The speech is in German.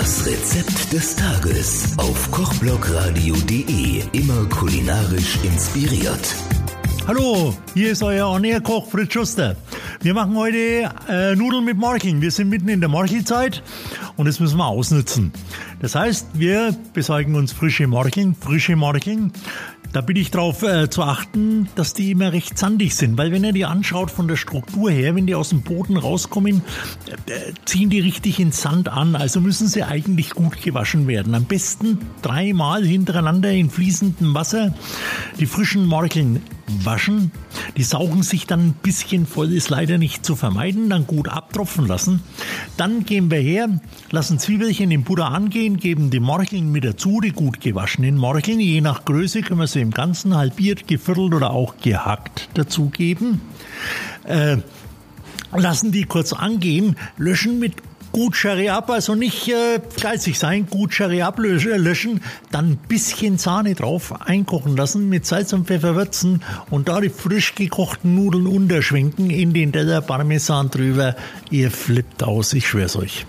Das Rezept des Tages auf kochblogradio.de. Immer kulinarisch inspiriert. Hallo, hier ist euer On-Air-Koch Fritz Schuster. Wir machen heute äh, Nudeln mit Morcheln. Wir sind mitten in der Morchelzeit und das müssen wir ausnutzen. Das heißt, wir besorgen uns frische Morcheln, frische Morcheln da bitte ich darauf äh, zu achten, dass die immer recht sandig sind, weil wenn ihr die anschaut von der Struktur her, wenn die aus dem Boden rauskommen, äh, äh, ziehen die richtig in Sand an. Also müssen sie eigentlich gut gewaschen werden. Am besten dreimal hintereinander in fließendem Wasser die frischen Morkeln waschen. Die saugen sich dann ein bisschen voll, ist leider nicht zu vermeiden, dann gut abtropfen lassen. Dann gehen wir her, lassen Zwiebelchen in Butter angehen, geben die Morcheln mit dazu, die gut gewaschenen Morcheln. Je nach Größe können wir sie im Ganzen halbiert, geviertelt oder auch gehackt dazugeben. Äh, lassen die kurz angehen, löschen mit gut Sherry ab, also nicht äh, fleißig sein, gut Sherry ablöschen, dann ein bisschen Sahne drauf einkochen lassen, mit Salz und Pfeffer würzen und da die frisch gekochten Nudeln unterschwenken, in den Teller Parmesan drüber. Ihr flippt aus, ich schwör's euch.